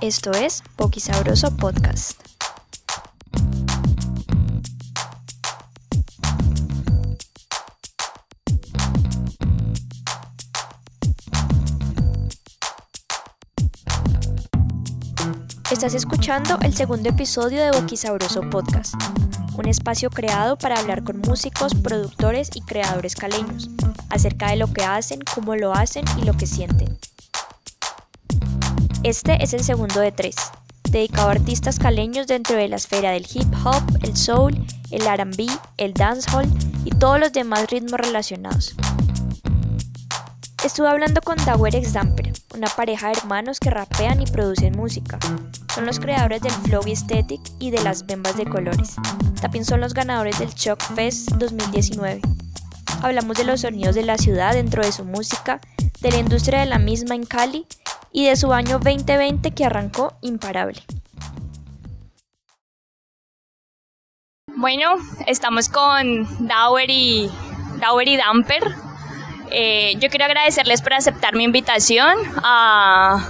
Esto es Poqui Sabroso Podcast. Estás escuchando el segundo episodio de Boqui Sabroso Podcast, un espacio creado para hablar con músicos, productores y creadores caleños acerca de lo que hacen, cómo lo hacen y lo que sienten. Este es el segundo de tres, dedicado a artistas caleños dentro de la esfera del hip hop, el soul, el RB, el dancehall y todos los demás ritmos relacionados. Estuve hablando con Dauer X una pareja de hermanos que rapean y producen música. Son los creadores del Flow Aesthetic y de las Bembas de Colores. También son los ganadores del Shock Fest 2019. Hablamos de los sonidos de la ciudad dentro de su música, de la industria de la misma en Cali y de su año 2020 que arrancó imparable. Bueno, estamos con Dauer y, Dauer y Damper. Eh, yo quiero agradecerles por aceptar mi invitación a,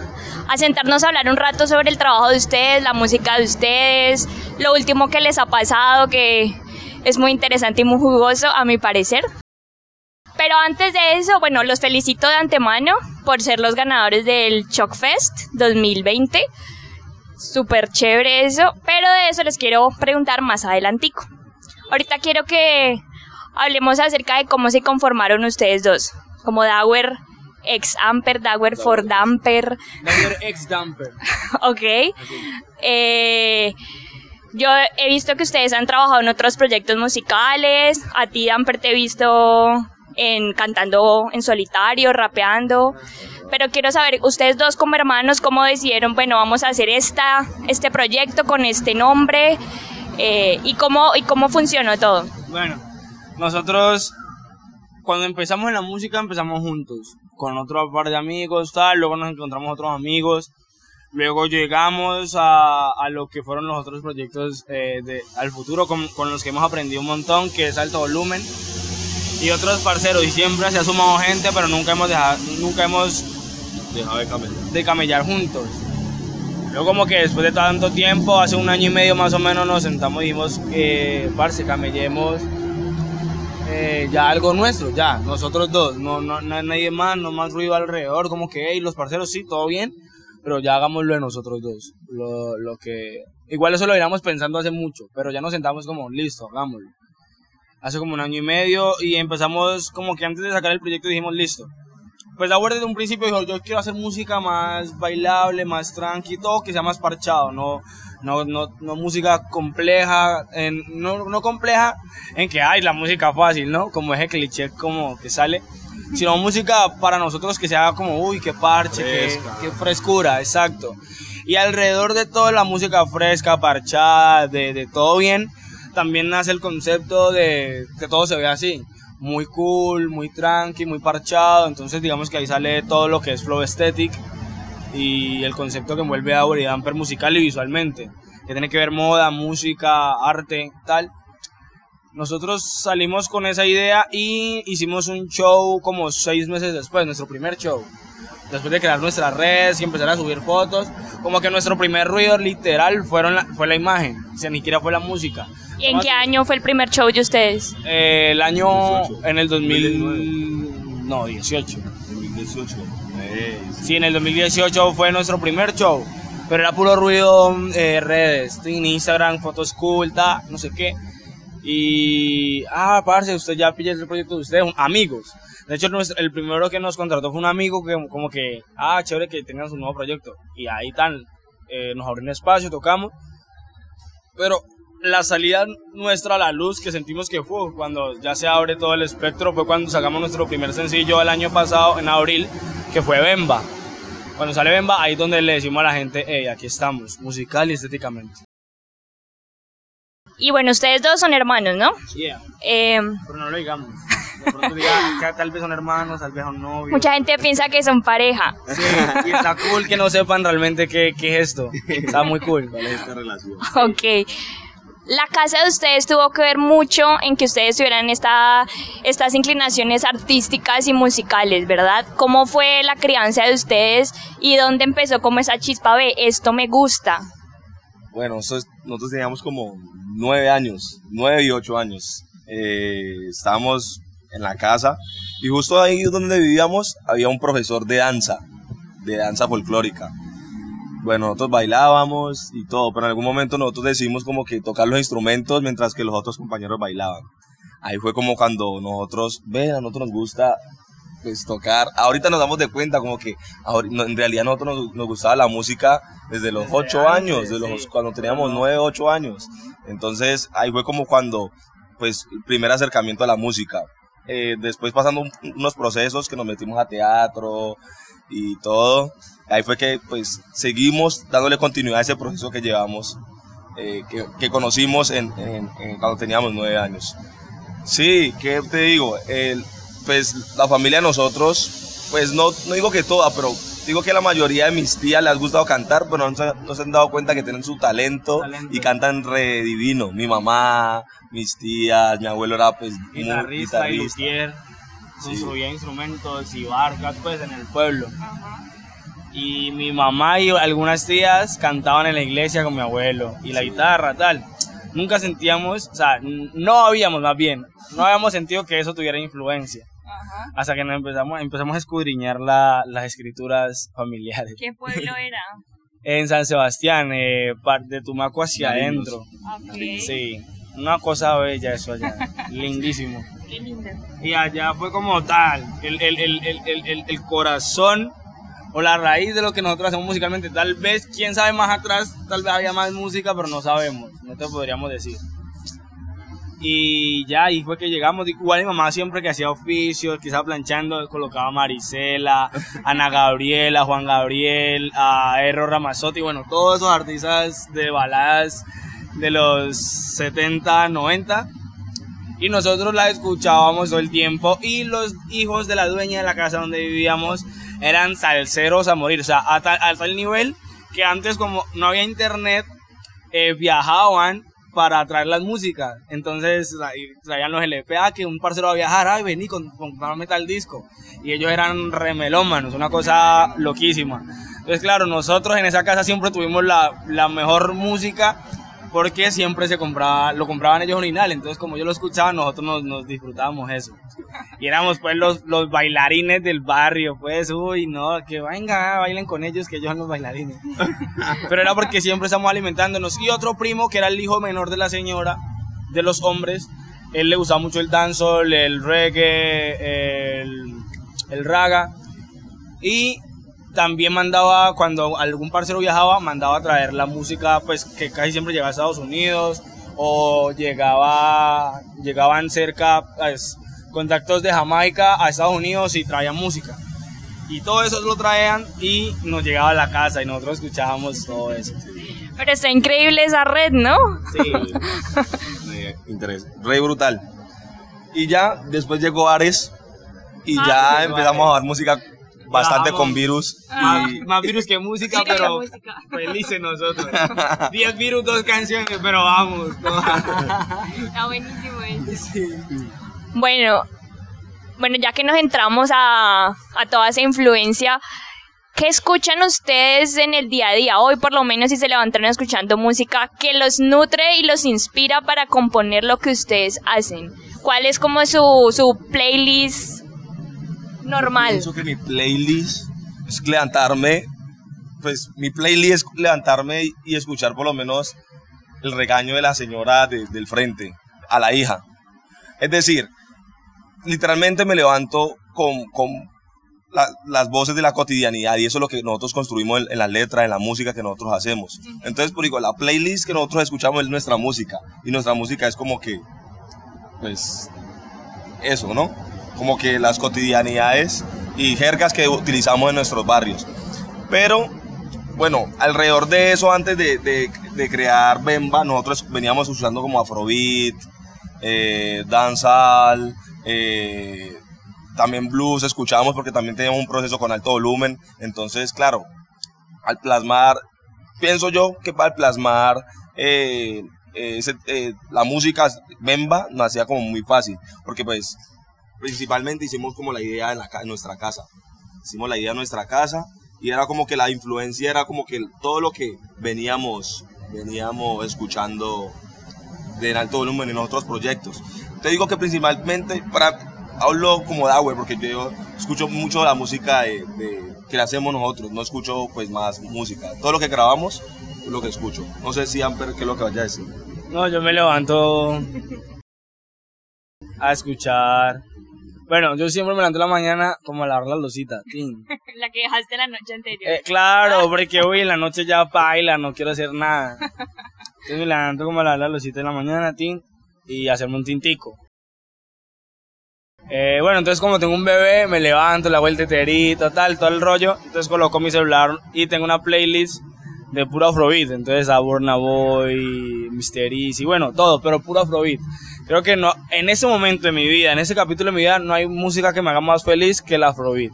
a sentarnos a hablar un rato sobre el trabajo de ustedes, la música de ustedes, lo último que les ha pasado, que es muy interesante y muy jugoso a mi parecer. Pero antes de eso, bueno, los felicito de antemano por ser los ganadores del Shock Fest 2020. Súper chévere eso, pero de eso les quiero preguntar más adelantico. Ahorita quiero que hablemos acerca de cómo se conformaron ustedes dos, como Dauer ex Amper, Dauer for Damper. Dauer ex Damper. ok. Eh, yo he visto que ustedes han trabajado en otros proyectos musicales. A ti, Damper, te he visto en cantando en solitario, rapeando. Pero quiero saber, ustedes dos como hermanos, ¿cómo decidieron, bueno, vamos a hacer esta, este proyecto con este nombre? Eh, y, cómo, ¿Y cómo funcionó todo? Bueno, nosotros cuando empezamos en la música empezamos juntos, con otro par de amigos, tal, luego nos encontramos otros amigos, luego llegamos a, a lo que fueron los otros proyectos eh, al futuro con, con los que hemos aprendido un montón, que es Alto Volumen, y otros parceros y siempre se ha sumado gente, pero nunca hemos dejado, nunca hemos dejado de camellar. de camellar juntos. Luego como que después de tanto tiempo, hace un año y medio más o menos, nos sentamos y dijimos, eh, parce, camellemos eh, ya algo nuestro, ya, nosotros dos, no, no, no nadie más, no más ruido alrededor, como que, hey, los parceros sí, todo bien, pero ya hagámoslo de nosotros dos, lo, lo que, igual eso lo íbamos pensando hace mucho, pero ya nos sentamos como, listo, hagámoslo hace como un año y medio y empezamos como que antes de sacar el proyecto dijimos listo. Pues Dauer desde un principio dijo, yo quiero hacer música más bailable, más tranqui, todo que sea más parchado, no, no, no, no música compleja, en, no, no compleja en que hay la música fácil, ¿no? Como ese cliché como que sale, sino música para nosotros que sea como, uy, qué parche, qué, qué frescura, exacto. Y alrededor de toda la música fresca, parchada, de, de todo bien, también nace el concepto de que todo se vea así, muy cool, muy tranqui, muy parchado, entonces digamos que ahí sale todo lo que es flow aesthetic y el concepto que envuelve a y Damper musical y visualmente, que tiene que ver moda, música, arte, tal. Nosotros salimos con esa idea y hicimos un show como seis meses después, nuestro primer show. Después de crear nuestras redes y empezar a subir fotos, como que nuestro primer ruido literal fueron la, fue la imagen, o sea, ni siquiera fue la música. ¿Y en qué año fue el primer show de ustedes? Eh, el año 18. en el 2000 no, 18. 2018. Eh, sí, en el 2018 fue nuestro primer show, pero era puro ruido eh, redes, en Instagram, fotos cool, ta, no sé qué. Y ah, parce, usted ya pilla el proyecto de ustedes, amigos. De hecho, el primero que nos contrató fue un amigo que como que, ah, chévere que tengan su nuevo proyecto. Y ahí tan, eh, nos abrió un espacio, tocamos. Pero la salida nuestra a la luz que sentimos que fue cuando ya se abre todo el espectro fue cuando sacamos nuestro primer sencillo el año pasado en abril que fue Bemba cuando sale Bemba ahí es donde le decimos a la gente hey aquí estamos musical y estéticamente y bueno ustedes dos son hermanos no yeah. eh, pero no lo digamos de pronto diga tal vez son hermanos tal vez son novios mucha gente piensa que son pareja sí, y está cool que no sepan realmente qué, qué es esto está muy cool ¿Cuál es esta relación? ok La casa de ustedes tuvo que ver mucho en que ustedes tuvieran esta, estas inclinaciones artísticas y musicales, ¿verdad? ¿Cómo fue la crianza de ustedes y dónde empezó como esa chispa de esto me gusta? Bueno, nosotros, teníamos como nueve años, nueve y ocho años. Eh, estábamos en la casa y justo ahí donde vivíamos había un profesor de danza, de danza folclórica bueno, nosotros bailábamos y todo, pero en algún momento nosotros decidimos como que tocar los instrumentos mientras que los otros compañeros bailaban. Ahí fue como cuando nosotros, ven, a nosotros nos gusta pues tocar. Ahorita nos damos de cuenta como que en realidad nosotros nos, gustaba la música desde los ocho años, desde los, cuando teníamos nueve, ocho años. Entonces ahí fue como cuando, pues, el primer acercamiento a la música. Eh, después pasando unos procesos que nos metimos a teatro y todo, ahí fue que pues seguimos dándole continuidad a ese proceso que llevamos, eh, que, conocimos en, cuando teníamos nueve años. Sí, ¿qué te digo? El, pues la familia de nosotros, pues no, no digo que toda, pero digo que la mayoría de mis tías les ha gustado cantar, pero no se, no se han dado cuenta que tienen su talento, y cantan re divino. Mi mamá, mis tías, mi abuelo era pues guitarrista, guitarrista. y construía instrumentos y barcas pues en el pueblo. Y mi mamá y algunas tías cantaban en la iglesia con mi abuelo y la guitarra, tal. Nunca sentíamos, o sea, no habíamos más bien, no habíamos sentido que eso tuviera influencia. Hasta que nos empezamos, empezamos a escudriñar la, las escrituras familiares. ¿Qué pueblo era? en San Sebastián, eh, de Tumaco hacia adentro. Sí, una cosa bella eso allá, lindísimo. Qué lindo. Y allá fue como tal, el, el, el, el corazón o la raíz de lo que nosotros hacemos musicalmente. Tal vez, quién sabe más atrás, tal vez había más música, pero no sabemos, no te podríamos decir. Y ya ahí fue que llegamos. Igual mi mamá siempre que hacía oficios, quizá planchando, colocaba a Marisela, Ana Gabriela, Juan Gabriel, a Erro Ramazotti, bueno, todos esos artistas de baladas de los 70, 90. Y nosotros la escuchábamos todo el tiempo. Y los hijos de la dueña de la casa donde vivíamos eran salseros a morir, o sea, a tal, nivel que antes como no había internet, eh, viajaban para traer las músicas. Entonces traían los LPA que un parcero va a viajar, ay, vení, comprarme tal disco. Y ellos eran remelómanos, una cosa loquísima. Entonces, claro, nosotros en esa casa siempre tuvimos la, la mejor música porque siempre se compraba, lo compraban ellos original, entonces como yo lo escuchaba, nosotros nos, nos disfrutábamos eso. Y éramos pues los, los bailarines del barrio, pues, uy, no, que venga, bailen con ellos, que ellos son los bailarines. Pero era porque siempre estamos alimentándonos. Y otro primo, que era el hijo menor de la señora, de los hombres, él le gustaba mucho el dancehall, el reggae, el, el raga. Y también mandaba, cuando algún parcero viajaba, mandaba a traer la música, pues que casi siempre llegaba a Estados Unidos o llegaba, llegaban cerca, pues, contactos de Jamaica a Estados Unidos y traían música. Y todo eso lo traían y nos llegaba a la casa y nosotros escuchábamos todo eso. Pero está increíble esa red, ¿no? Sí. Interés. Rey brutal. Y ya después llegó Ares y ah, ya empezamos a dar música bastante con virus. Ah, más virus que música, pero felices nosotros. 10 virus, dos canciones, pero vamos. Está buenísimo Bueno, bueno, ya que nos entramos a, a toda esa influencia, ¿qué escuchan ustedes en el día a día? Hoy por lo menos si se levantaron escuchando música que los nutre y los inspira para componer lo que ustedes hacen. ¿Cuál es como su, su playlist normal. Pienso que mi playlist es levantarme, pues mi playlist es levantarme y escuchar por lo menos el regaño de la señora del frente a la hija. Es decir, literalmente me levanto con, con las voces de la cotidianidad y eso es lo que nosotros construimos en, la letra, en la música que nosotros hacemos. Entonces, por digo, la playlist que nosotros escuchamos es nuestra música y nuestra música es como que, pues, eso, ¿no? Como que las cotidianidades y jergas que utilizamos en nuestros barrios. Pero bueno, alrededor de eso, antes de, de, crear Bemba, nosotros veníamos usando como Afrobeat, eh, danzal, eh, también blues, escuchábamos porque también teníamos un proceso con alto volumen. Entonces, claro, al plasmar, pienso yo que para plasmar eh, eh, la música Bemba nos hacía como muy fácil, porque pues principalmente hicimos como la idea en, la, en nuestra casa. Hicimos la idea en nuestra casa y era como que la influencia era como que todo lo que veníamos, veníamos escuchando de alto volumen en otros proyectos. Te digo que principalmente, para, hablo como Dauer, porque yo escucho mucho la música de, que le hacemos nosotros, no escucho pues más música. Todo lo que grabamos es lo que escucho. No sé si Amper, ¿qué es lo que vaya a decir? No, yo me levanto a escuchar bueno, yo siempre me levanto en la mañana como a lavar la lucita. la que dejaste la noche anterior. Eh, claro, porque hoy en la noche ya baila, no quiero hacer nada. Entonces me levanto como a lavar la lucita en la mañana, tin, y hacerme un tintico. Eh, bueno, entonces como tengo un bebé, me levanto, le hago el teterito, tal, todo el rollo. Entonces coloco mi celular y tengo una playlist de puro afrobeat. Entonces a Burna Boy, Mr. y bueno, todo, pero puro afrobeat. Creo que no, en ese momento de mi vida, en ese capítulo de mi vida, no hay música que me haga más feliz que el Afrobeat.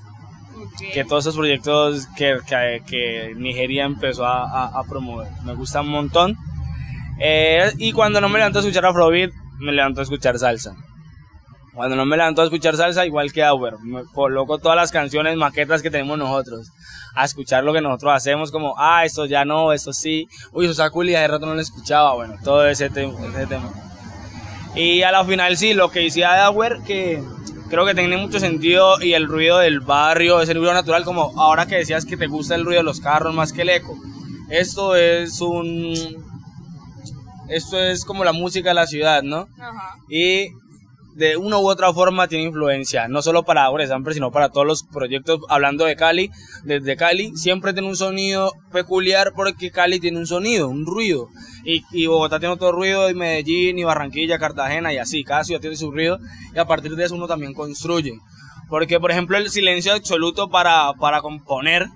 Que todos esos proyectos que, que, Nigeria empezó a, a, promover. Me gusta un montón. Eh, y cuando no me levanto a escuchar Afrobeat, me levanto a escuchar salsa. Cuando no me levanto a escuchar salsa, igual que Auer, me coloco todas las canciones, maquetas que tenemos nosotros, a escuchar lo que nosotros hacemos, como, ah, esto ya no, esto sí, uy, eso y hace rato no lo escuchaba, bueno, todo ese, ese tema. Y a la final sí, lo que decía Dauer, que creo que tiene mucho sentido y el ruido del barrio, ese ruido natural, como ahora que decías que te gusta el ruido de los carros más que el eco. Esto es un... Esto es como la música de la ciudad, ¿no? Ajá. Y de una u otra forma tiene influencia, no solo para Samper, sino para todos los proyectos. Hablando de Cali, desde Cali siempre tiene un sonido peculiar porque Cali tiene un sonido, un ruido. Y, y Bogotá tiene otro ruido, y Medellín, y Barranquilla, Cartagena, y así. Cada ciudad tiene su ruido y a partir de eso uno también construye. Porque, por ejemplo, el silencio absoluto para, para componer,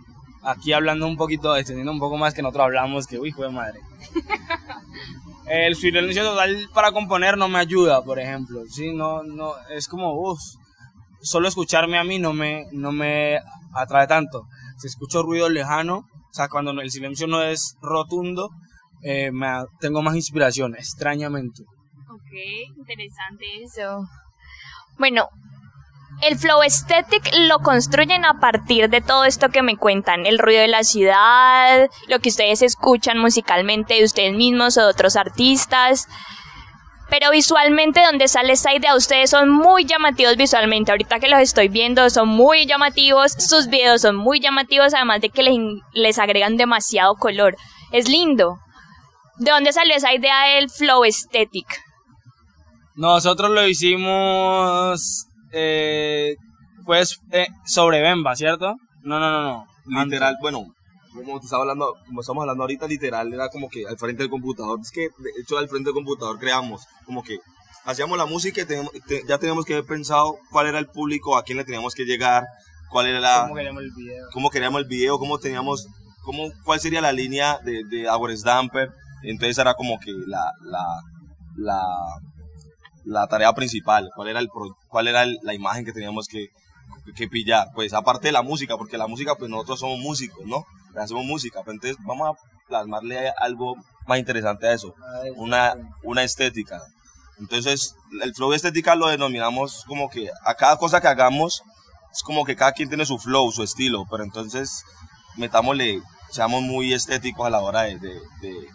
aquí hablando un poquito, extendiendo un poco más que nosotros hablamos, que uy, de madre. El silencio total para componer no me ayuda, por ejemplo. Sí, no, no, es como, uff, solo escucharme a mí no me, no me atrae tanto. Si escucho ruido lejano, o sea, cuando el silencio no es rotundo, eh, me, tengo más inspiración, extrañamente. Ok, interesante eso. Bueno, el flow aesthetic lo construyen a partir de todo esto que me cuentan, el ruido de la ciudad, lo que ustedes escuchan musicalmente de ustedes mismos o de otros artistas. Pero visualmente, donde sale esa idea, ustedes son muy llamativos visualmente. Ahorita que los estoy viendo, son muy llamativos. Sus videos son muy llamativos, además de que les, les agregan demasiado color. Es lindo. ¿De dónde salió esa idea del flow aesthetic? Nosotros lo hicimos eh, pues eh, sobre Bemba, ¿cierto? No, no, no, no. Literal, bueno, como te estaba hablando, como estamos hablando ahorita, literal, era como que al frente del computador. Es que, de hecho, al frente del computador creamos, como que hacíamos la música y ya teníamos que haber pensado cuál era el público, a quién le teníamos que llegar, cuál era la... Cómo queríamos el video. Cómo queríamos el video, cómo teníamos, cómo, cuál sería la línea de, de Our Stamper. Entonces era como que la, la, la la tarea principal, cuál era, el, cuál era la imagen que teníamos que, que pillar. Pues aparte de la música, porque la música, pues nosotros somos músicos, ¿no? Hacemos música, entonces vamos a plasmarle algo más interesante a eso, una, una estética. Entonces, el flow estética lo denominamos como que a cada cosa que hagamos, es como que cada quien tiene su flow, su estilo, pero entonces metámosle, seamos muy estéticos a la hora de, de de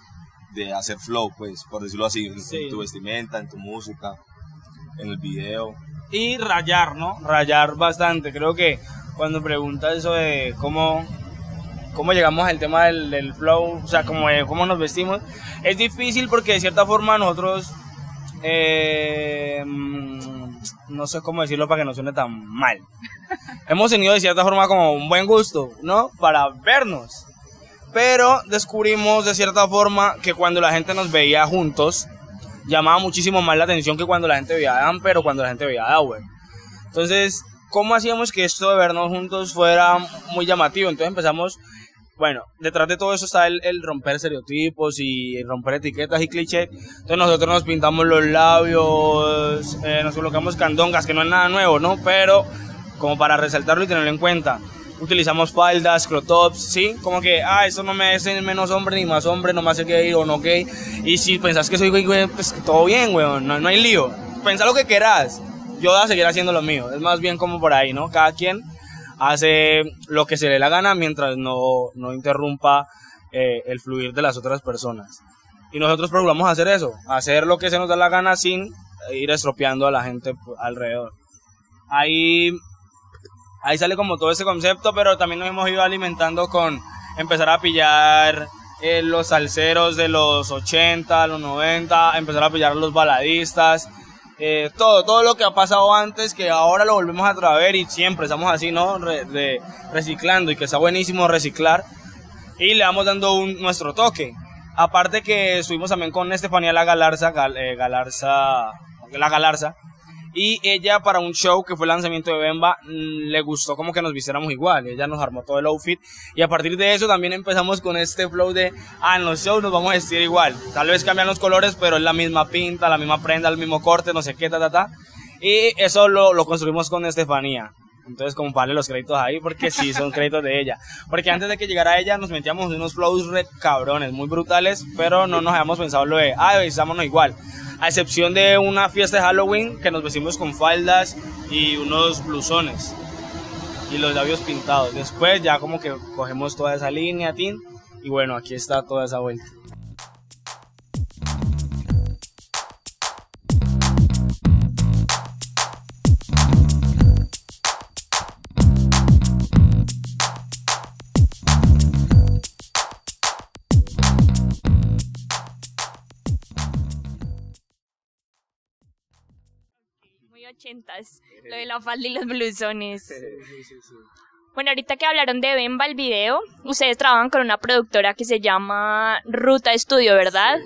hacer flow, pues, por decirlo así, en, tu vestimenta, en tu música, en el video. Y rayar, ¿no? Rayar bastante. Creo que cuando preguntas eso de cómo, cómo llegamos al tema del, flow, o sea, cómo, cómo nos vestimos, es difícil porque de cierta forma nosotros, eh, mm, no sé cómo decirlo para que no suene tan mal. Hemos tenido de cierta forma como un buen gusto, ¿no? Para vernos pero descubrimos de cierta forma que cuando la gente nos veía juntos, llamaba muchísimo más la atención que cuando la gente veía a Dan, o cuando la gente veía a Dauer. Entonces, ¿cómo hacíamos que esto de vernos juntos fuera muy llamativo? Entonces empezamos, bueno, detrás de todo eso está el, romper estereotipos y romper etiquetas y clichés. Entonces nosotros nos pintamos los labios, eh, nos colocamos candongas, que no es nada nuevo, ¿no? Pero como para resaltarlo y tenerlo en cuenta utilizamos faldas, crop tops, ¿sí? Como que, ah, eso no me hace menos hombre ni más hombre, no me hace gay o no gay. Y si pensás que soy gay, güey, pues todo bien, weón, no, no hay lío. Pensa lo que quieras, yo voy a seguir haciendo lo mío. Es más bien como por ahí, ¿no? Cada quien hace lo que se le la gana mientras no, no interrumpa eh, el fluir de las otras personas. Y nosotros procuramos hacer eso, hacer lo que se nos da la gana sin ir estropeando a la gente alrededor. Ahí, ahí sale como todo ese concepto, pero también nos hemos ido alimentando con empezar a pillar eh, los salseros de los 80, los 90, empezar a pillar los baladistas, eh, todo, todo lo que ha pasado antes, que ahora lo volvemos a traer y siempre estamos así, ¿no? reciclando y que está buenísimo reciclar y le vamos dando un, nuestro toque. Aparte que estuvimos también con Estefanía La Galarza, eh, Galarza, La Galarza, y ella para un show que fue el lanzamiento de Bemba, mm, le gustó como que nos vistiéramos igual. Ella nos armó todo el outfit. Y a partir de eso también empezamos con este flow de, ah, en los shows nos vamos a vestir igual. Tal vez cambian los colores, pero es la misma pinta, la misma prenda, el mismo corte, no sé qué, ta, ta, ta. Y eso lo, lo construimos con Estefanía. Entonces, como vale los créditos ahí, porque sí, son créditos de ella. Porque antes de que llegara ella, nos metíamos en unos flows re cabrones, muy brutales, pero no nos habíamos pensado lo de, ah, vestámonos igual. A excepción de una fiesta de Halloween que nos vestimos con faldas y unos blusones y los labios pintados. Después ya como que cogemos toda esa línea, tin, y bueno, aquí está toda esa vuelta. Lo de la falda y los blusones. Bueno, ahorita que hablaron de Bemba, el video, ustedes trabajan con una productora que se llama Ruta Estudio, ¿verdad?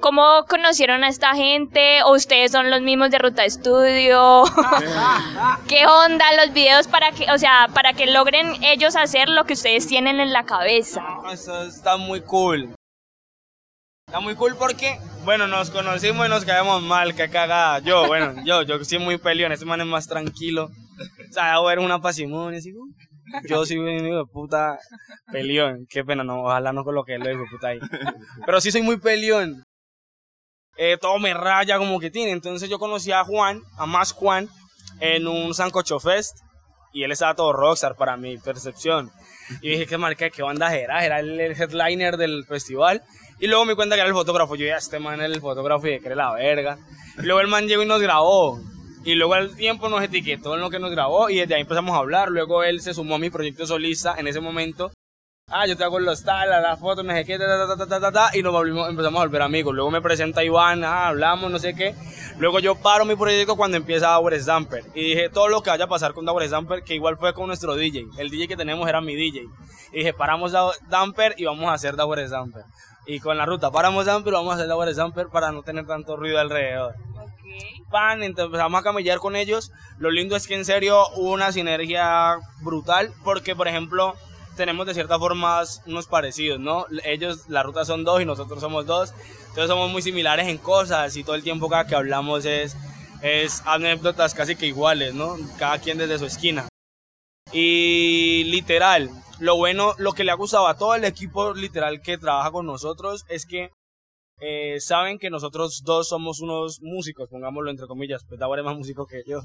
¿Cómo conocieron a esta gente? ¿O ustedes son los mismos de Ruta Estudio? ¿Qué onda los videos para que, o sea, para que logren ellos hacer lo que ustedes tienen en la cabeza? Eso está muy cool. Está muy cool porque, bueno, nos conocimos y nos caemos mal, que cagada. Yo, bueno, yo, yo soy muy peleón, ese man es más tranquilo. O sea, a ver una pasimonia, así, yo soy un hijo de puta peleón. Qué pena, no, ojalá no coloque lo hijo de puta ahí. Pero sí soy muy peleón. Eh, todo me raya como que tiene. Entonces yo conocí a Juan, a más Juan, en un Sancocho Fest. Y él estaba todo rockstar para mi percepción. Y dije, qué marca, qué banda era. Era el headliner del festival. Y luego me cuenta que era el fotógrafo. Yo ya, este man era el fotógrafo y que era la verga. Y luego el man llegó y nos grabó. Y luego al tiempo nos etiquetó en lo que nos grabó y desde ahí empezamos a hablar. Luego él se sumó a mi proyecto solista en ese momento. Ah, yo te hago los tal, la foto, no sé qué, ta, ta, ta, ta, ta, y nos volvimos, empezamos a volver amigos. Luego me presenta Iván, ah, hablamos, no sé qué. Luego yo paro mi proyecto cuando empieza Dauer Stamper. Y dije, todo lo que vaya a pasar con Dauer Stamper, que igual fue con nuestro DJ. El DJ que tenemos era mi DJ. Y dije, paramos Damper y vamos a hacer Dauer Stamper y con la ruta paramos Zamper, vamos a hacer la de para no tener tanto ruido alrededor. Pan, entonces empezamos a camellar con ellos. Lo lindo es que en serio hubo una sinergia brutal porque, por ejemplo, tenemos de cierta forma unos parecidos, ¿no? Ellos, la ruta son dos y nosotros somos dos. Entonces somos muy similares en cosas y todo el tiempo cada que hablamos es, es anécdotas casi que iguales, ¿no? Cada quien desde su esquina. Y literal, lo bueno, lo que le ha gustado a todo el equipo literal que trabaja con nosotros es que eh, saben que nosotros dos somos unos músicos, pongámoslo entre comillas, pues Davor es más músico que yo.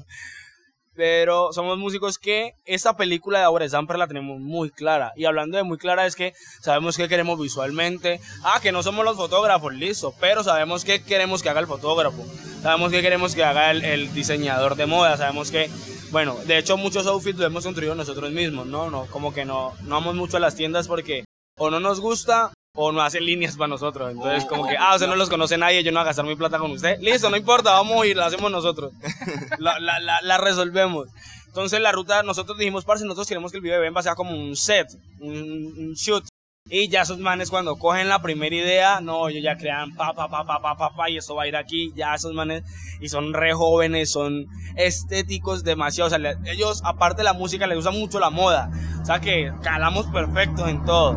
Pero somos músicos que esta película de Aure Zamper la tenemos muy clara. Y hablando de muy clara es que sabemos qué queremos visualmente. Ah, que no somos los fotógrafos, listo. Pero sabemos qué queremos que haga el fotógrafo. Sabemos qué queremos que haga el diseñador de moda. Sabemos que bueno, de hecho muchos outfits los hemos construido nosotros mismos, ¿no? no como que no, no vamos mucho a las tiendas porque o no nos gusta o no hacen líneas para nosotros. Entonces, como que, ah, usted no los conoce nadie, yo no voy a gastar mi plata con usted. Listo, no importa, vamos a ir, la hacemos nosotros. La, la, la, la resolvemos. Entonces, la ruta, nosotros dijimos, parce, nosotros queremos que el video de Bemba sea como un set, un, un shoot. Y ya esos manes cuando cogen la primera idea, no, ellos ya crean pa, pa, pa, pa, pa, pa, pa, y eso va a ir aquí, ya esos manes, y son re jóvenes, son estéticos demasiado, o sea, ellos, aparte de la música, les gusta mucho la moda, o sea que calamos perfectos en todo.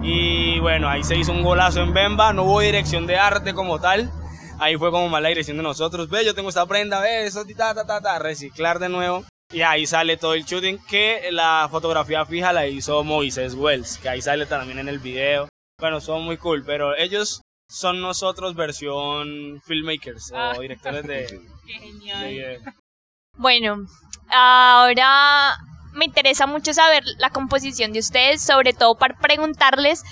Y bueno, ahí se hizo un golazo en Bemba, no hubo dirección de arte como tal, ahí fue como mala dirección de nosotros, ve, yo tengo esta prenda, ve, eso, ta, ta, ta, ta, reciclar de nuevo. Y ahí sale todo el shooting que la fotografía fija la hizo Moisés Wells, que ahí sale también en el video. Bueno, son muy cool, pero ellos son nosotros versión filmmakers o Ah. directores de, Qué de genial. video. Bueno, ahora me interesa mucho saber la composición de ustedes, sobre todo para preguntarles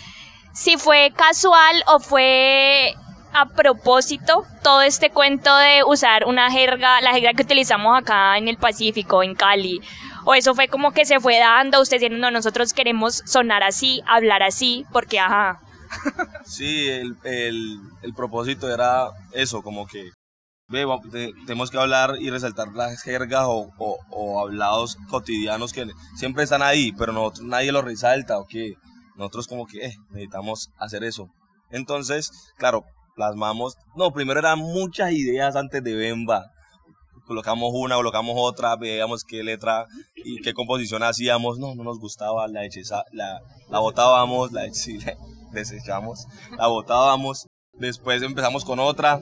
si fue casual o fue a propósito todo este cuento de usar una jerga, la jerga que utilizamos acá en el Pacífico, en Cali. O eso fue como que se fue dando, ustedes diciendo, no, nosotros queremos sonar así, hablar así, porque ajá. Sí, el, el, propósito era eso, como que ve, tenemos que hablar y resaltar las jergas o, o, o hablados cotidianos que siempre están ahí, pero nosotros, nadie los resalta o que nosotros como que eh, necesitamos hacer eso. Entonces, claro, plasmamos, no, primero eran muchas ideas antes de Bemba. Colocamos una, colocamos otra, veíamos qué letra y qué composición hacíamos. No, no nos gustaba, la, hecheza- la, la botábamos, la, sí, la desechamos, la botábamos. Después empezamos con otra,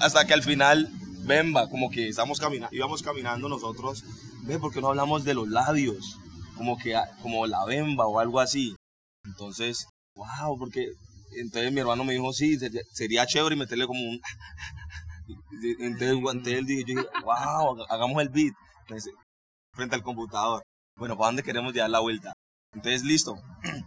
hasta que al final, Bemba, como que estamos caminando, íbamos caminando nosotros, ve, ¿por qué no hablamos de los labios? Como que, como la Bemba o algo así. Entonces, wow, porque entonces mi hermano me dijo, sí, sería, sería chévere meterle como un... Entonces, entonces él dije, yo dije, wow, hagamos el beat frente al computador. Bueno, ¿para dónde queremos dar la vuelta? Entonces, listo.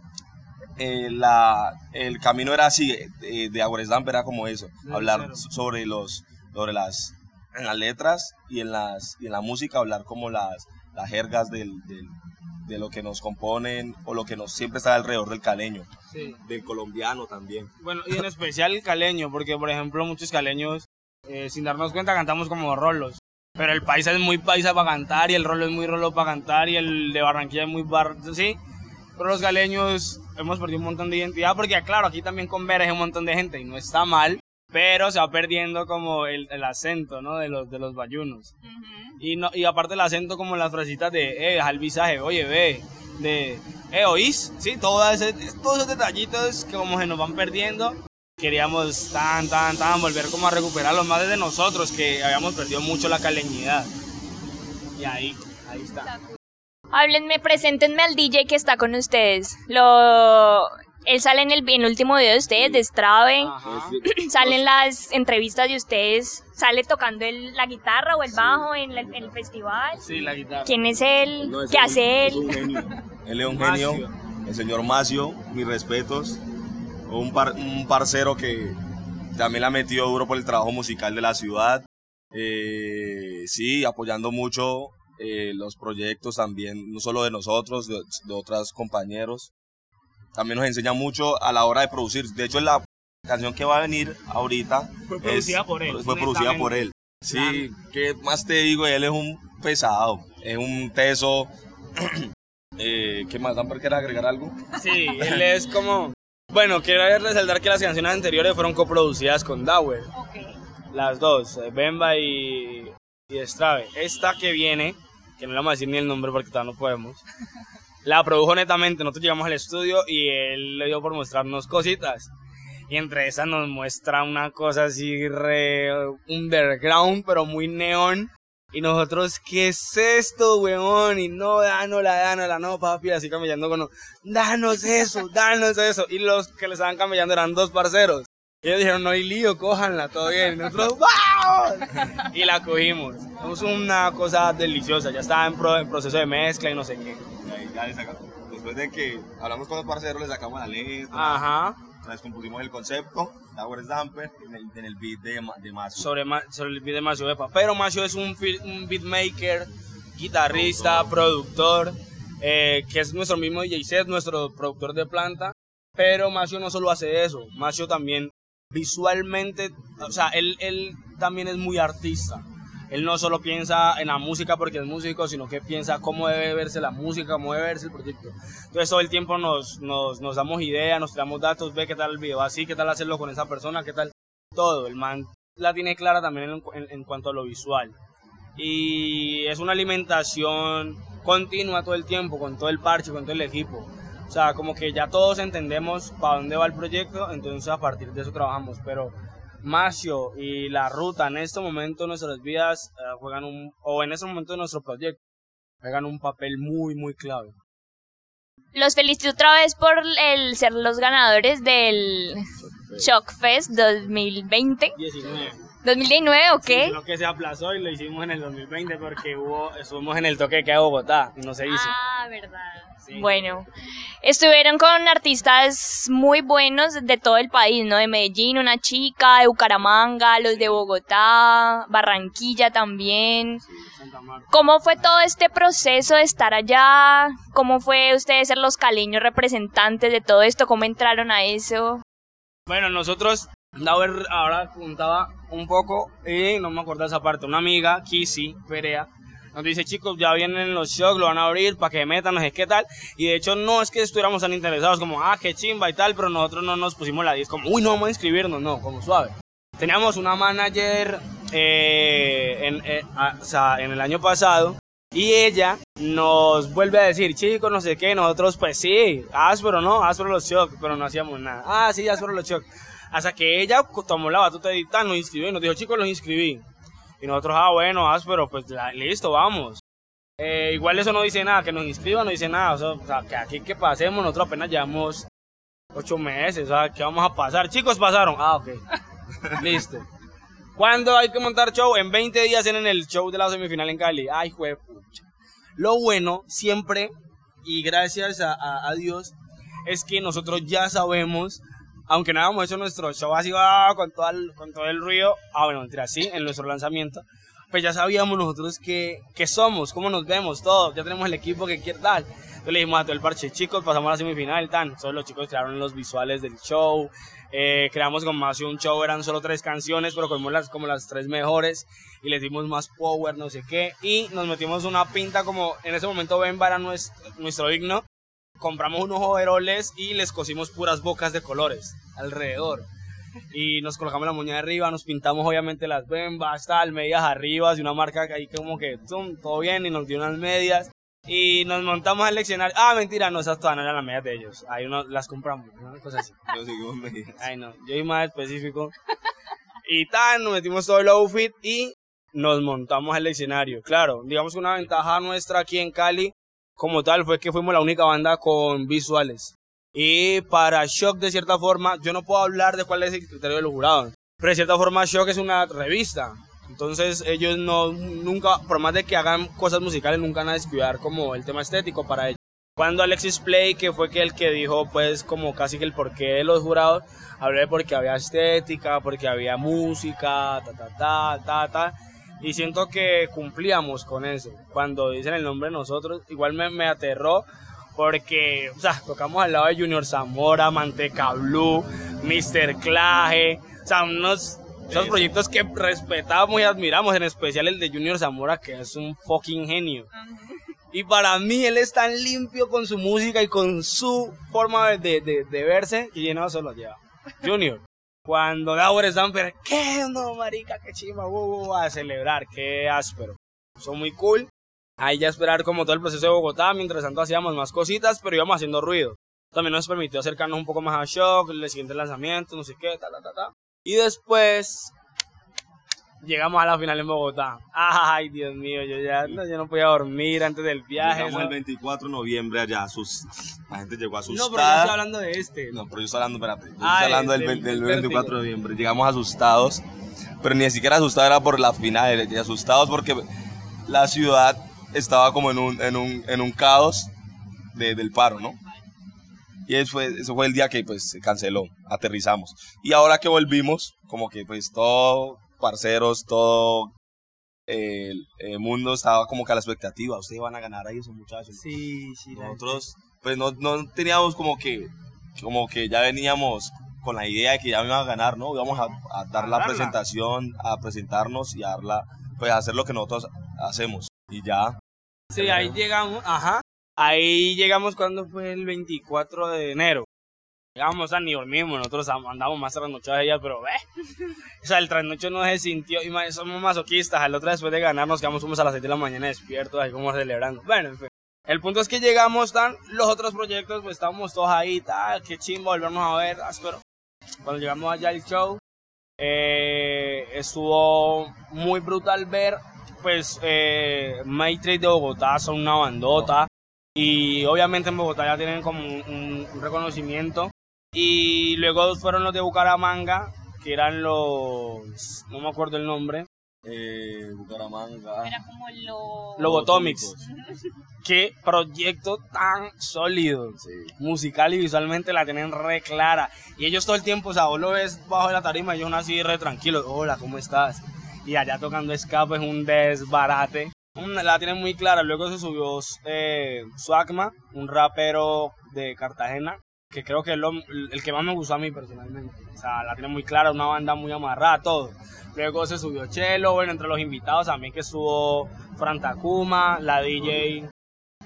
Eh, la, el camino era así, eh, de Aguaresdamp era como eso, hablar sobre los, sobre las, en las letras y en las, y en la música, hablar como las, las jergas del, del- de lo que nos componen o lo que nos siempre está alrededor del caleño, Sí. del colombiano también. Bueno, y en especial el caleño, porque por ejemplo muchos caleños, eh, sin darnos cuenta, cantamos como rolos. Pero el paisa es muy paisa para cantar y el rolo es muy rolo para cantar y el de Barranquilla es muy bar... Sí, pero los caleños hemos perdido un montón de identidad porque claro, aquí también converge un montón de gente y no está mal, pero se va perdiendo como el, el acento, ¿no? De los, de los bayunos. Y, no, y aparte el acento como las frasitas de, eh, deja el visaje, oye, ve, de, eh, ¿oís? Sí, todo ese- todos esos detallitos que como se nos van perdiendo. Queríamos tan, tan, tan volver como a recuperarlos más desde nosotros, que habíamos perdido mucho la caleñidad. Y ahí, ahí está. Háblenme, preséntenme al DJ que está con ustedes. Lo... Él sale en el, en el último video de ustedes, de Strave. Salen las entrevistas de ustedes. Sale tocando el- la guitarra o el bajo en, la- en el festival. Sí, la guitarra. ¿Quién es él? No, es ¿Qué un- hace es él? un genio. Él es un Macio. genio. El señor Macio, mis respetos. Un, par- un parcero que también la ha metido duro por el trabajo musical de la ciudad. Eh, sí, apoyando mucho eh, los proyectos también, no solo de nosotros, de, de otros compañeros. También nos enseña mucho a la hora de producir. De hecho, la canción que va a venir ahorita Fue es- producida por él, Fue producida por él. Sí, ¿qué más te digo? Él es un pesado, es un teso. eh, ¿Qué más? ¿Dan por querer agregar algo? Sí, él es como... Bueno, quiero resaltar que las canciones anteriores fueron coproducidas con Dower. Las dos, eh, Bemba y, y Strave. Esta que viene, que no le vamos a decir ni el nombre porque todavía no podemos, la produjo netamente. Nosotros llegamos al estudio y él le dio por mostrarnos cositas. Y entre esas nos muestra una cosa así re underground, pero muy neón. Y nosotros, ¿qué es esto, weón? Y no, dánosla, dánosla, no, papi, así camellando con, danos eso, danos eso. Y los que le estaban camellando eran dos parceros. Y ellos dijeron, no hay lío, cójanla, todo bien. Y nosotros, ¡vamos! Y la cogimos. Es una cosa deliciosa, ya estaba en, en proceso de mezcla y no sé qué. Y ahí ya le sacamos- Después de que hablamos con los parceros, le sacamos la letra, Ajá. descompusimos el concepto, Tower Damper, en el, en el beat de, de Macio. Sobre, sobre el beat de Macio Epa. Pero Macio es un, un beatmaker, guitarrista, productor, eh, que es nuestro mismo DJ set, nuestro productor de planta. Pero Macio no solo hace eso, Macio también visualmente, o sea, él, él también es muy artista. Él no solo piensa en la música porque es músico, sino que piensa cómo debe verse la música, cómo debe verse el proyecto. Entonces todo el tiempo nos, nos, nos damos ideas, nos tiramos datos, ve qué tal el video así, qué tal hacerlo con esa persona, qué tal todo. El man la tiene clara también en, en- en cuanto a lo visual. Y es una alimentación continua todo el tiempo, con todo el parche, con todo el equipo. O sea, como que ya todos entendemos para dónde va el proyecto, entonces a partir de eso trabajamos. Pero Macio y la ruta en este momento de nuestras vidas eh, juegan un, o en este momento de nuestro proyecto, juegan un papel muy, muy clave. Los felicito otra vez por el ser los ganadores del Shock Fest 2020. 19. ¿2019 o qué? Lo que se aplazó y lo hicimos en el 2020 porque hubo, estuvimos en el toque que de Bogotá y no se hizo. Ah, verdad. Sí. Bueno, estuvieron con artistas muy buenos de todo el país, ¿no? De Medellín, una chica, de Bucaramanga, los de Bogotá, Barranquilla también. Santa Marta. ¿Cómo fue todo este proceso de estar allá? ¿Cómo fue ustedes ser los caleños representantes de todo esto? ¿Cómo entraron a eso? Bueno, nosotros, Dauer ahora contaba un poco, y no me acuerdo esa parte, una amiga, Kissy Perea, nos dice, chicos, ya vienen los shows, lo van a abrir para que metan, no sé qué tal. Y de hecho, no es que estuviéramos tan interesados como, ah, qué chimba y tal, pero nosotros no nos pusimos la 10 como, uy, no vamos a inscribirnos, no, como suave. Teníamos una manager eh, en, eh, o sea, en el año pasado y ella nos vuelve a decir, chicos, no sé qué, nosotros pues sí, áspero, ¿no? Áspero los shock, pero no hacíamos nada. Ah, sí, áspero los shock. Hasta que ella tomó la batuta y tal, nos inscribió y nos dijo, chicos, los inscribí. Y nosotros, ah, bueno, áspero, pues la- listo, vamos. Eh, igual eso no dice nada, que nos inscriban no dice nada, o sea, que aquí que pasemos, nosotros apenas llevamos ocho meses, o sea, ¿qué vamos a pasar? Chicos, pasaron. Ah, ok. Listo. ¿Cuándo hay que montar show? En 20 días en el show de la semifinal en Cali. Ay, juepucha. Lo bueno, siempre, y gracias a, a- a Dios, es que nosotros ya sabemos, aunque no habíamos hecho nuestro show así ah, con, todo el, con todo el ruido, ah, bueno, mentira, sí, en nuestro lanzamiento, pues ya sabíamos nosotros qué, qué somos, cómo nos vemos, todo, ya tenemos el equipo que quiere tal. Entonces le dijimos a todo el parche, chicos, pasamos a la semifinal, tan. Solo los chicos crearon los visuales del show, eh, creamos como más un show, eran solo tres canciones, pero cogimos las, como las tres mejores y les dimos más power, no sé qué. Y nos metimos una pinta como, en ese momento Bemba era nuestro, nuestro. Compramos unos overoles y les cosimos puras bocas de colores alrededor. Y nos colocamos la moña de arriba, nos pintamos obviamente las bembas, tal, medias arriba, y una marca que ahí como que, tum, todo bien, y nos dio unas medias. Y nos montamos al leccionario. Ah, mentira, no, esas todas no eran las medias de ellos. Ahí uno las compramos, ¿no? Cosas así. Yo sigo medidas. Ay, no, yo soy más específico. Y tan, nos metimos todo el outfit y nos montamos al escenario. Claro, digamos que una ventaja nuestra aquí en Cali, como tal, fue que fuimos la única banda con visuales. Y para Shock, de cierta forma, yo no puedo hablar de cuál es el criterio de los jurados, pero de cierta forma Shock es una revista. Entonces ellos no, nunca, por más de que hagan cosas musicales, nunca van a descuidar como el tema estético para ellos. Cuando Alexis Play, que fue que el que dijo pues como casi que el porqué de los jurados, hablé porque había estética, porque había música, ta ta ta ta ta. Y siento que cumplíamos con eso. Cuando dicen el nombre de nosotros, igual me, me aterró porque, o sea, tocamos al lado de Junior Zamora, Manteca Blue, Mr. Claje, o sea, unos esos proyectos que respetamos y admiramos, en especial el de Junior Zamora, que es un fucking genio. Y para mí él es tan limpio con su música y con su forma de, de, de verse que no se lo lleva. Junior, cuando Dauer Stamper, ¿qué? No, marica, qué chima, wow, wow, a celebrar, qué áspero. Son muy cool. Ahí ya esperar como todo el proceso de Bogotá, mientras tanto hacíamos más cositas, pero íbamos haciendo ruido. También nos permitió acercarnos un poco más a Shock, el siguiente lanzamiento, no sé qué, ta, ta, ta, ta. Y después llegamos a la final en Bogotá. Ay, Dios mío, yo ya no, yo no podía dormir antes del viaje. Llegamos el 24 de noviembre allá, asus- la gente llegó asustada. No, pero yo estoy hablando de este. No, pero yo estoy hablando, espérate. Yo Ah, estoy hablando del, del- 20 del del 24 de noviembre. Llegamos asustados, pero ni siquiera asustados era por la final, era asustados porque la ciudad estaba como en un, en un, en un caos de- del paro, ¿no? Y eso fue, eso fue el día que pues se canceló, aterrizamos. Y ahora que volvimos, como que pues todo, parceros, todo eh, el, el mundo estaba como que a la expectativa. Ustedes van a ganar ahí esos muchachos. Sí, sí. Nosotros, pues no, no teníamos como que, como que ya veníamos con la idea de que ya me iban a ganar, ¿no? Íbamos a, a dar la darla. presentación, a presentarnos y a darla, pues a hacer lo que nosotros hacemos. Y ya. Sí, ahí llegamos, ajá. Ahí llegamos cuando fue el 24 de enero. Llegamos a ni dormimos, nosotros am- andamos más trasnochados ella, pero ve. O sea, el trasnocho no se sintió, somos masoquistas. Al otro después de ganar nos quedamos a las 7 de la mañana despiertos, ahí como celebrando. Bueno, en fin. El punto es que llegamos, tan, los otros proyectos, pues estábamos todos ahí, tal, qué chimbo volvernos a ver, áspero. Cuando llegamos allá al show, eh, estuvo muy brutal ver pues, eh, Maitre de Bogotá son una bandota. Y obviamente en Bogotá ya tienen como un reconocimiento. Y luego fueron los de Bucaramanga, que eran los. No me acuerdo el nombre. Eh, Bucaramanga. Era como lo... Lobotomics. Qué proyecto tan sólido. Sí. Musical y visualmente la tienen re clara. Y ellos todo el tiempo, o sea, vos lo ves bajo de la tarima y ellos así re tranquilos. Hola, ¿cómo estás? Y allá tocando escape es un desbarate. La tienen muy clara. Luego se subió eh, Swagma, un rapero de Cartagena, que creo que es lo- el que más me gustó a mí personalmente. O sea, la tiene muy clara, una banda muy amarrada, todo. Luego se subió Chelo, bueno, entre los invitados también que estuvo Fran Takuma, la DJ,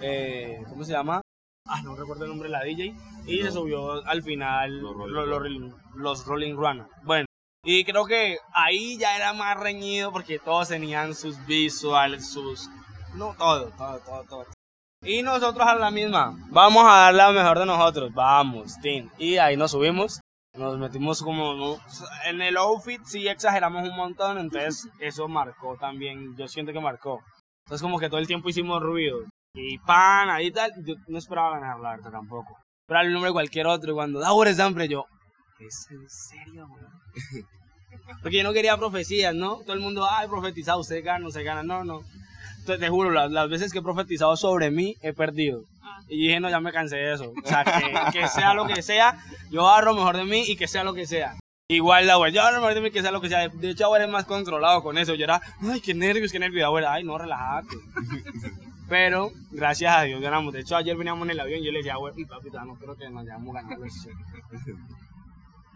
eh, ¿cómo se llama? Ah, no recuerdo el nombre de la DJ. Y se subió al final Los Rolling los los Rolling Runners. Bueno, y creo que ahí ya era más reñido porque todos tenían sus visuals, sus... No, todo, todo, todo, todo. Y nosotros a la misma. Vamos a dar la mejor de nosotros. Vamos, Tin. Y ahí nos subimos. Nos metimos como... En el outfit sí exageramos un montón. Entonces eso marcó también. Yo siento que marcó. Entonces como que todo el tiempo hicimos ruido. Y pan, ahí tal. Yo no esperaba ganar la verdad tampoco. Esperaba el nombre de cualquier otro. Y cuando da siempre yo... ¿Es en serio, weón? Porque yo no quería profecías, ¿no? Todo el mundo, ay, profetizado, usted gana, usted gana. No, no. Te, te juro, las, las veces que he profetizado sobre mí, he perdido. Y dije, no, ya me cansé de eso. O sea, que, que sea lo que sea, yo agarro mejor de mí y que sea lo que sea. Igual la yo agarro lo mejor de mí que sea lo que sea. De hecho, ahora es más controlado con eso. Yo era, ay, qué nervios, qué nervios. Ahora, ay, no, relájate. Pero, gracias a Dios, ganamos. De hecho, ayer veníamos en el avión y yo le decía, güey, papi, no creo que nos hayamos ganado eso.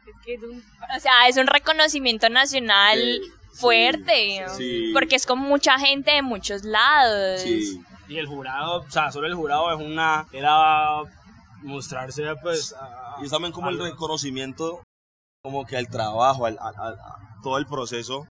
Es que es un- O sea, es un reconocimiento nacional Sí, fuerte. sí. Porque es con mucha gente de muchos lados. Sí. Y el jurado, o sea, solo el jurado es una, era mostrarse, pues, a- Y es también como el reconocimiento, como que al trabajo, al, al- al- a todo el proceso.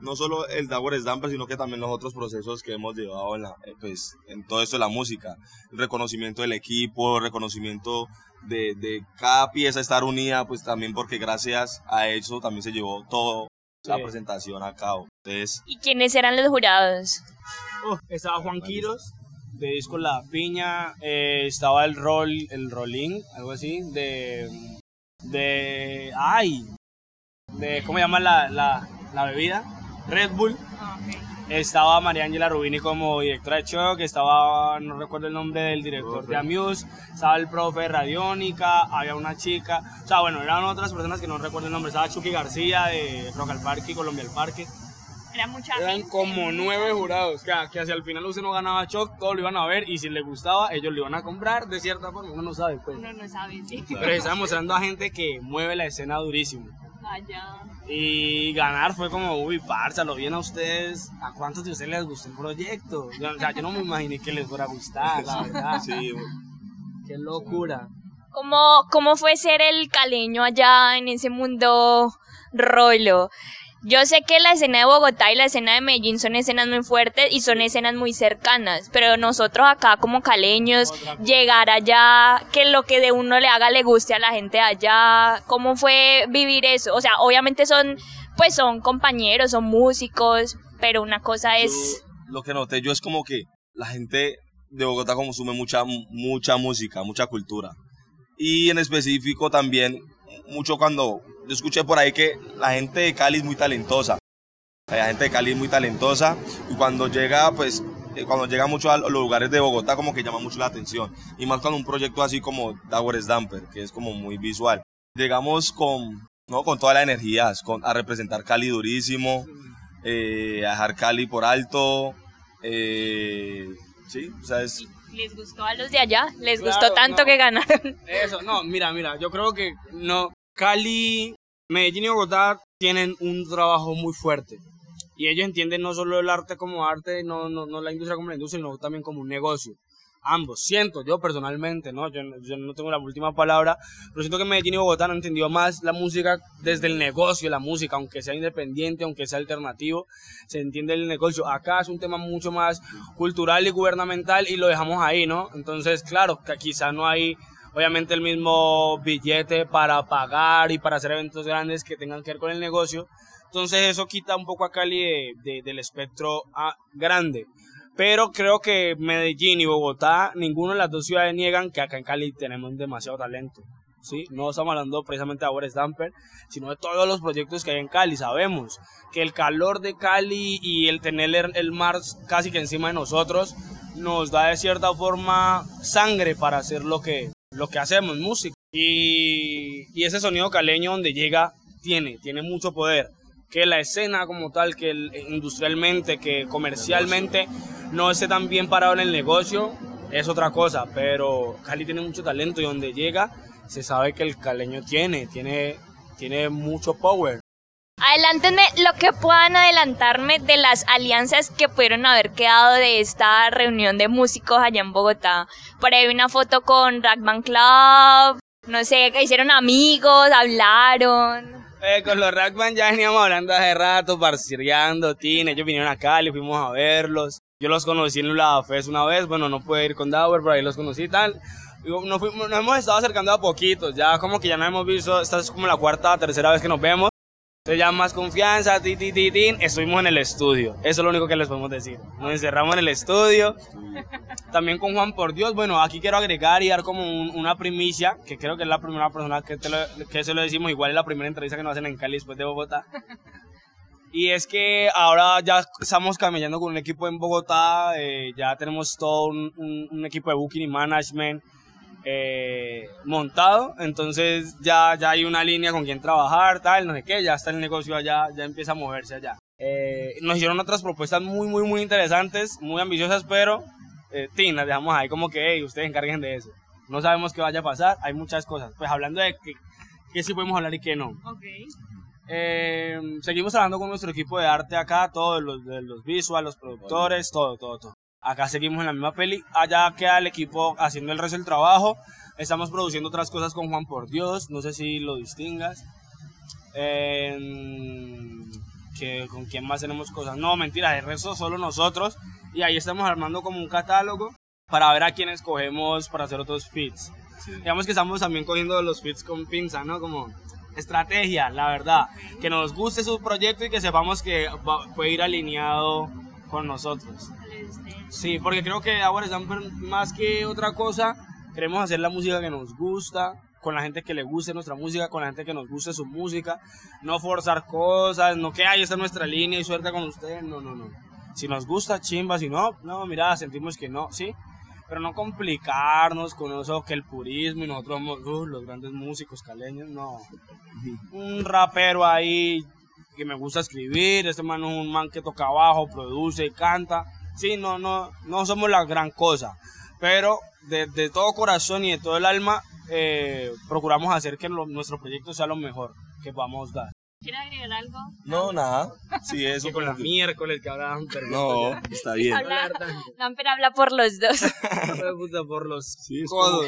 No solo el Tower Stamper, sino que también los otros procesos que hemos llevado en, la, eh, pues, en todo esto de la música. El reconocimiento del equipo, el reconocimiento de, de cada pieza estar unida, pues también porque gracias a eso también se llevó toda la presentación a cabo. Entonces, ¿Y quiénes eran los jurados? Oh, estaba Juan Quiros, de disco La Piña, eh, estaba el Rol, el Rolling, algo así, de, de, ay, de, ¿cómo se llama la, la, la bebida? Red Bull. Estaba María Ángela Rubini como directora de Choc, estaba, no recuerdo el nombre del director de Amuse, estaba el profe de Radiónica, había una chica, o sea, bueno, eran otras personas que no recuerdo el nombre, estaba Chucky García de Rock al Parque y Colombia al Parque. Era mucha Eran gente. como nueve jurados, que, que hacia el final usted no ganaba Choc, todos lo iban a ver y si les gustaba, ellos lo iban a comprar de cierta forma, uno no sabe pues. Uno no sabe, sí. Pero estaba mostrando a gente que mueve la escena durísimo. Vaya. Y ganar fue como, uy, parza, lo bien a ustedes. ¿A cuántos de ustedes les gustó el proyecto? Yo, o sea, yo no me imaginé que les fuera a gustar, la verdad. sí, Qué locura. ¿Cómo, ¿Cómo fue ser el caleño allá en ese mundo rolo? Yo sé que la escena de Bogotá y la escena de Medellín son escenas muy fuertes y son escenas muy cercanas, pero nosotros acá como caleños, llegar allá, que lo que de uno le haga le guste a la gente allá, ¿cómo fue vivir eso? O sea, obviamente son, pues son compañeros, son músicos, pero una cosa es... Yo, lo que noté yo es como que la gente de Bogotá consume mucha, mucha música, mucha cultura. Y en específico también, mucho cuando yo escuché por ahí que la gente de Cali es muy talentosa. La gente de Cali es muy talentosa y cuando llega, pues, eh, cuando llega mucho a los lugares de Bogotá como que llama mucho la atención. Y más cuando un proyecto así como Tower Stamper, que es como muy visual. Llegamos con, ¿no? con toda la energía, con, a representar Cali durísimo, eh, a dejar Cali por alto. eh, sí, o sea, es, ¿Les gustó a los de allá? ¿Les Claro, gustó tanto no. que ganaron? Eso, no, mira, mira, yo creo que no. Cali, Medellín y Bogotá tienen un trabajo muy fuerte. Y ellos entienden no solo el arte como arte, no, no, no la industria como la industria, sino también como un negocio. Ambos, siento yo personalmente, ¿no? Yo, yo no tengo la última palabra, pero siento que Medellín y Bogotá han entendido más la música desde el negocio, la música, aunque sea independiente, aunque sea alternativo, se entiende el negocio. Acá es un tema mucho más cultural y gubernamental y lo dejamos ahí, ¿no? Entonces, claro, que quizá no hay obviamente el mismo billete para pagar y para hacer eventos grandes que tengan que ver con el negocio. Entonces eso quita un poco a Cali del espectro ah, grande. Pero creo que Medellín y Bogotá, ninguna de las dos ciudades niegan que acá en Cali tenemos demasiado talento. ¿sí? No estamos hablando precisamente de Boris Damper, sino de todos los proyectos que hay en Cali. Sabemos que el calor de Cali y el tener el mar casi que encima de nosotros nos da de cierta forma sangre para hacer lo que, lo que hacemos, música. Y, ese sonido caleño donde llega tiene, tiene mucho poder. Que la escena como tal, que industrialmente, que comercialmente no esté tan bien parado en el negocio, es otra cosa. Pero Cali tiene mucho talento y donde llega se sabe que el caleño tiene, tiene, tiene mucho power. Adelántenme lo que puedan adelantarme de las alianzas que pudieron haber quedado de esta reunión de músicos allá en Bogotá. Por ahí una foto con Rackman Club, no sé, hicieron amigos, hablaron. Eh, con los Rackman ya veníamos hablando hace rato, parciando, Tine, ellos vinieron acá, les fuimos a verlos. Yo los conocí en la FES una vez, bueno, no pude ir con Dauer, pero ahí los conocí y tal nos, fuimos, nos hemos estado acercando a poquitos, ya como que ya no hemos visto, esta es como la cuarta, tercera vez que nos vemos. Entonces ya más confianza, ti, ti, ti, ti, estuvimos en el estudio. Eso es lo único que les podemos decir. Nos encerramos en el estudio. También con Juan por Dios. Bueno, aquí quiero agregar y dar como una primicia, que creo que es la primera persona que, te lo, decimos. Igual es la primera entrevista que nos hacen en Cali después de Bogotá. Y es que ahora ya estamos caminando con un equipo en Bogotá. Eh, ya tenemos todo un equipo de booking y management eh, montado, entonces ya, ya hay una línea con quien trabajar, tal, no sé qué, ya está el negocio allá, ya empieza a moverse allá. Eh, nos hicieron otras propuestas muy, muy, muy interesantes, muy ambiciosas, pero, eh, las dejamos ahí como que, hey, ustedes encarguen de eso. No sabemos qué vaya a pasar, hay muchas cosas. Pues hablando de que, que sí podemos hablar y qué no. Eh, seguimos hablando con nuestro equipo de arte acá, todos los, los visuals, los productores, todo, todo, todo. Acá seguimos en la misma peli. Allá queda el equipo haciendo el resto del trabajo. Estamos produciendo otras cosas con Juan por Dios. No sé si lo distingas. que, ¿Con quién más tenemos cosas? No, mentira, el resto solo nosotros. Y ahí estamos armando como un catálogo para ver a quién escogemos para hacer otros fits. Digamos que estamos también cogiendo los fits con pinza, ¿no? Como estrategia, la verdad. Que nos guste su proyecto y que sepamos que puede ir alineado con nosotros. Sí, porque creo que ahora están más que otra cosa, queremos hacer la música que nos gusta, con la gente que le guste nuestra música, con la gente que nos guste su música, no forzar cosas, no que hay esta nuestra línea y suerte con ustedes, no, no, no. Si nos gusta, chimba, si no, no, mira, sentimos que no, sí, pero no complicarnos con eso que el purismo y nosotros somos uh, los grandes músicos caleños, no. Un rapero ahí que me gusta escribir, este man es un man que toca abajo, produce, canta, sí, no, no, no somos la gran cosa, pero de, todo corazón y de todo el alma eh, procuramos hacer que nuestro proyecto sea lo mejor que podamos dar. ¿Quiere agregar algo? No, nada. Sí, eso. con la miércoles que hablaban. No, está bien. Habla, pero habla por los dos. por los sí, codos.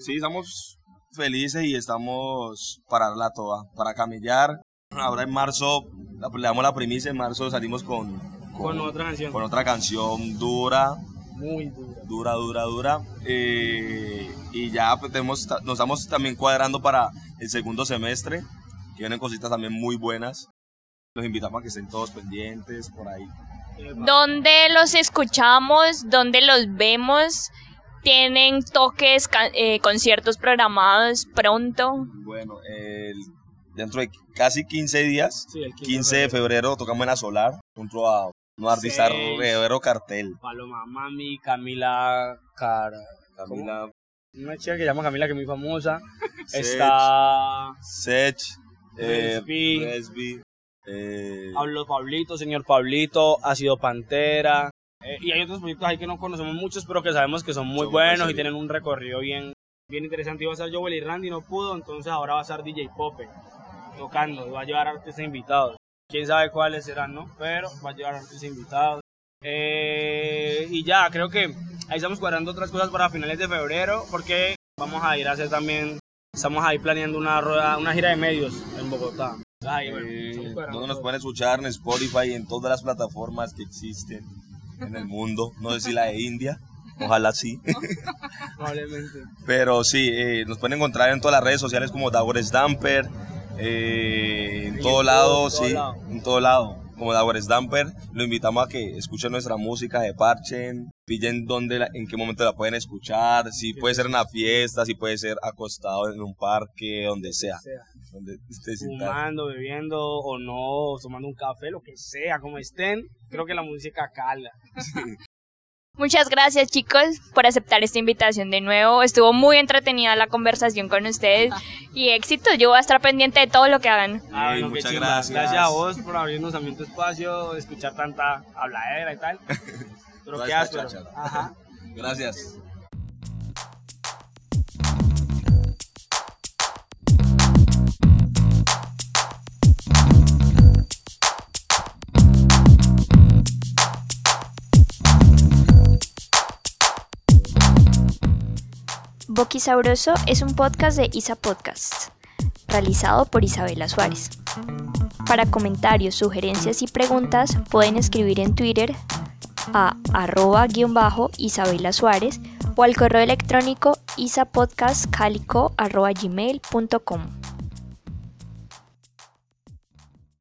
sí, estamos felices y estamos para la toa, para camillar. Ahora en marzo, le damos la primicia, en marzo salimos con con, otra canción. Con otra canción dura. Muy dura. Dura, dura, dura. Eh, y ya pues, tenemos, nos estamos también cuadrando para el segundo semestre, que vienen cositas también muy buenas. Los invitamos a que estén todos pendientes por ahí. ¿Dónde los escuchamos? ¿Dónde los vemos? ¿Tienen toques, eh, conciertos programados pronto? Bueno, dentro de casi 15 días, 15, de febrero, tocamos en la Solar, junto a no artista Rivero Cartel. Paloma Mami, Camila Car... Camila... Una chica que se llama Camila que es muy famosa. Está... Sech. Eh, eh, Pablo Pablito, señor Pablito, Ha sido Pantera. Eh, y hay otros proyectos ahí que no conocemos muchos, pero que sabemos que son muy buenos y tienen un recorrido bien, bien interesante. Iba a ser Joel y Randy, no pudo, entonces ahora va a ser DJ Pope tocando, va a llevar artistas invitados quién sabe cuáles serán, ¿no? Pero va a llevar artistas invitados. Eh, y ya, creo que ahí estamos cuadrando otras cosas para finales de febrero, porque vamos a ir a hacer también, estamos ahí planeando una, rueda, una gira de medios en Bogotá. Eh, donde nos pueden escuchar en Spotify en todas las plataformas que existen en el mundo, no sé si la de India. Ojalá sí. Probablemente. Pero sí, eh, nos pueden encontrar en todas las redes sociales como Dagores Damper. eh, todo lado, sí, en todo lado. Como Dagores Damper, lo invitamos a que escuchen nuestra música de Parchen, pillen dónde, la- en qué momento la pueden escuchar, si puede ser en una fiesta, si puede ser acostado en un parque, donde sea. Donde sienta- Fumando, bebiendo o no, tomando un café, lo que sea, como estén. Creo que la música cala. Muchas gracias chicos por aceptar esta invitación de nuevo. Estuvo muy entretenida la conversación con ustedes y éxito. Yo voy a estar pendiente de todo lo que hagan. Ah, bueno, qué muchas gracias. Gracias a vos por abrirnos también tu espacio, escuchar tanta habladera y tal. Pero qué áspero. Gracias. Boqui Sabroso es un podcast de Isa Podcasts, realizado por Isabela Suárez. Para comentarios, sugerencias y preguntas pueden escribir en Twitter a arroba guion bajo Isabela Suárez o al correo electrónico isapodcastcalico arroba gmail.com.